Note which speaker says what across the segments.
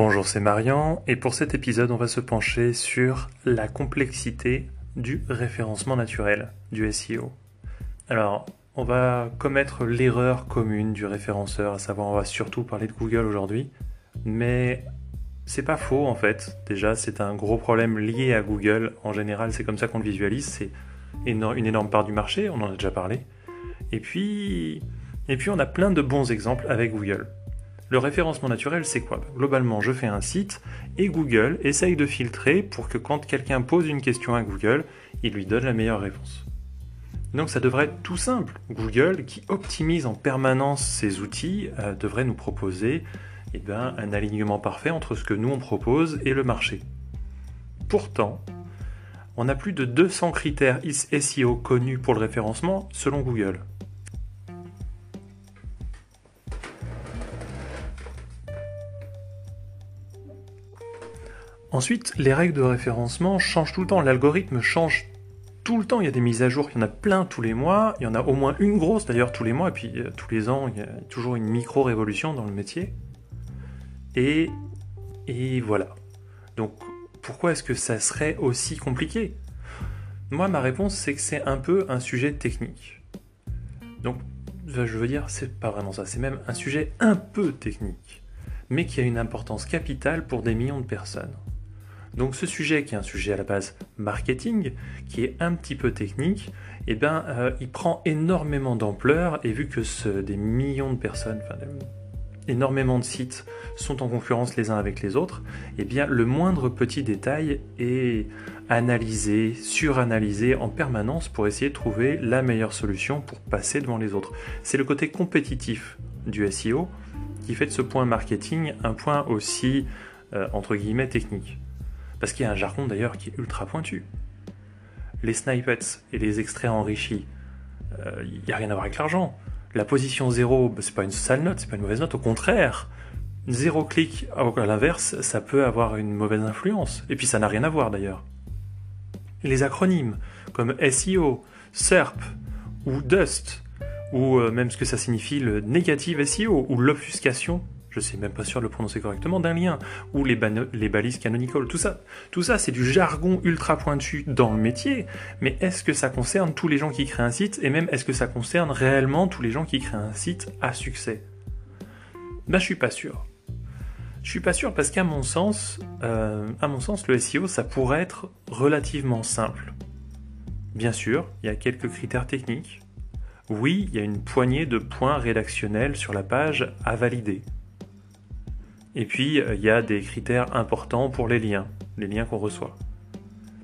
Speaker 1: Bonjour, c'est Marian et pour cet épisode, on va se pencher sur la complexité du référencement naturel, du SEO. Alors, on va commettre l'erreur commune du référenceur, à savoir on va surtout parler de Google aujourd'hui, mais c'est pas faux en fait. Déjà, c'est un gros problème lié à Google. En général, c'est comme ça qu'on le visualise, c'est une énorme part du marché, on en a déjà parlé. Et puis, et puis on a plein de bons exemples avec Google. Le référencement naturel, c'est quoi? Globalement, je fais un site et Google essaye de filtrer pour que quand quelqu'un pose une question à Google, il lui donne la meilleure réponse. Donc ça devrait être tout simple. Google, qui optimise en permanence ses outils, euh, devrait nous proposer eh ben, un alignement parfait entre ce que nous on propose et le marché. Pourtant, on a plus de 200 critères SEO connus pour le référencement selon Google. Ensuite, les règles de référencement changent tout le temps, l'algorithme change tout le temps, il y a des mises à jour, il y en a plein tous les mois, il y en a au moins une grosse d'ailleurs tous les mois, et puis euh, tous les ans, il y a toujours une micro-révolution dans le métier. Et, et voilà. Donc, pourquoi est-ce que ça serait aussi compliqué? Moi, ma réponse, c'est que c'est un peu un sujet technique. Donc, je veux dire, c'est pas vraiment ça, c'est même un sujet un peu technique, mais qui a une importance capitale pour des millions de personnes. Donc ce sujet qui est un sujet à la base marketing, qui est un petit peu technique, eh ben, euh, il prend énormément d'ampleur et vu que des millions de personnes, enfin, énormément de sites sont en concurrence les uns avec les autres, eh bien le moindre petit détail est analysé, suranalysé en permanence pour essayer de trouver la meilleure solution pour passer devant les autres. C'est le côté compétitif du SEO qui fait de ce point marketing un point aussi euh, entre guillemets technique. Parce qu'il y a un jargon d'ailleurs qui est ultra pointu. Les snippets et les extraits enrichis, il euh, n'y a rien à voir avec l'argent. La position 0, bah, c'est pas une sale note, c'est pas une mauvaise note, au contraire. Zéro clic, à l'inverse, ça peut avoir une mauvaise influence. Et puis ça n'a rien à voir d'ailleurs. Les acronymes, comme SEO, SERP, ou DUST, ou euh, même ce que ça signifie le négative SEO, ou l'obfuscation, je sais même pas sûr de le prononcer correctement, d'un lien, ou les, balises canonical, tout ça. Tout ça, c'est du jargon ultra pointu dans le métier, mais est-ce que ça concerne tous les gens qui créent un site, et même est-ce que ça concerne réellement tous les gens qui créent un site à succès? Ben, je suis pas sûr. Je suis pas sûr parce qu'à mon sens, euh, à mon sens, le SEO, ça pourrait être relativement simple. Bien sûr, il y a quelques critères techniques. Oui, il y a une poignée de points rédactionnels sur la page à valider. Et puis, euh, il y a des critères importants pour les liens, les liens qu'on reçoit.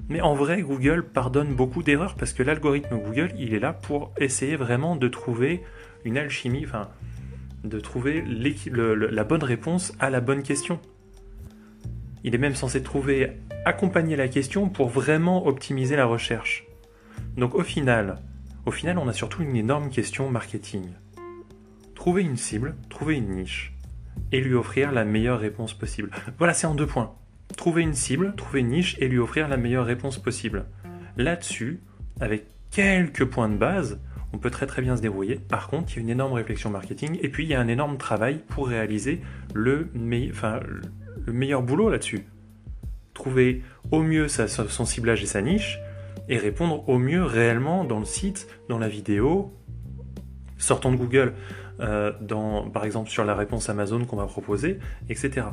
Speaker 1: Mais en vrai, Google pardonne beaucoup d'erreurs parce que l'algorithme Google, il est là pour essayer vraiment de trouver une alchimie, enfin, de trouver la bonne réponse à la bonne question. Il est même censé trouver, accompagner la question pour vraiment optimiser la recherche. Donc au final, au final, on a surtout une énorme question marketing. Trouver une cible, trouver une niche et lui offrir la meilleure réponse possible. Voilà, c'est en deux points. Trouver une cible, trouver une niche et lui offrir la meilleure réponse possible. Là-dessus, avec quelques points de base, on peut très très bien se débrouiller. Par contre, il y a une énorme réflexion marketing et puis il y a un énorme travail pour réaliser le, le meilleur boulot là-dessus. Trouver au mieux son ciblage et sa niche et répondre au mieux réellement dans le site, dans la vidéo. Sortons de Google, euh, dans, par exemple sur la réponse Amazon qu'on m'a proposée, etc.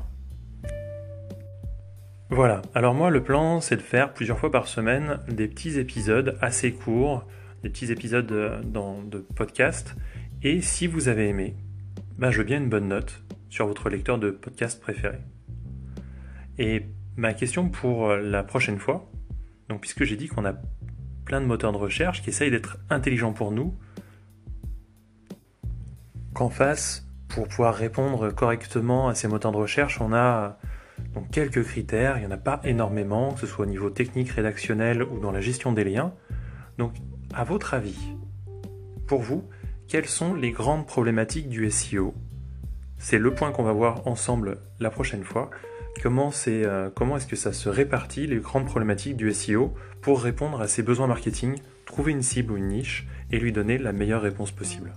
Speaker 1: Voilà, alors moi le plan c'est de faire plusieurs fois par semaine des petits épisodes assez courts, des petits épisodes de, podcast, et si vous avez aimé, ben je veux bien une bonne note sur votre lecteur de podcast préféré. Et ma question pour la prochaine fois, donc puisque j'ai dit qu'on a plein de moteurs de recherche qui essayent d'être intelligents pour nous, qu'en face, pour pouvoir répondre correctement à ces moteurs de recherche, on a donc quelques critères, il n'y en a pas énormément, que ce soit au niveau technique, rédactionnel ou dans la gestion des liens. Donc, à votre avis, pour vous, quelles sont les grandes problématiques du SEO C'est le point qu'on va voir ensemble la prochaine fois. Comment, euh, comment est-ce que ça se répartit, les grandes problématiques du SEO, pour répondre à ses besoins marketing, trouver une cible ou une niche et lui donner la meilleure réponse possible?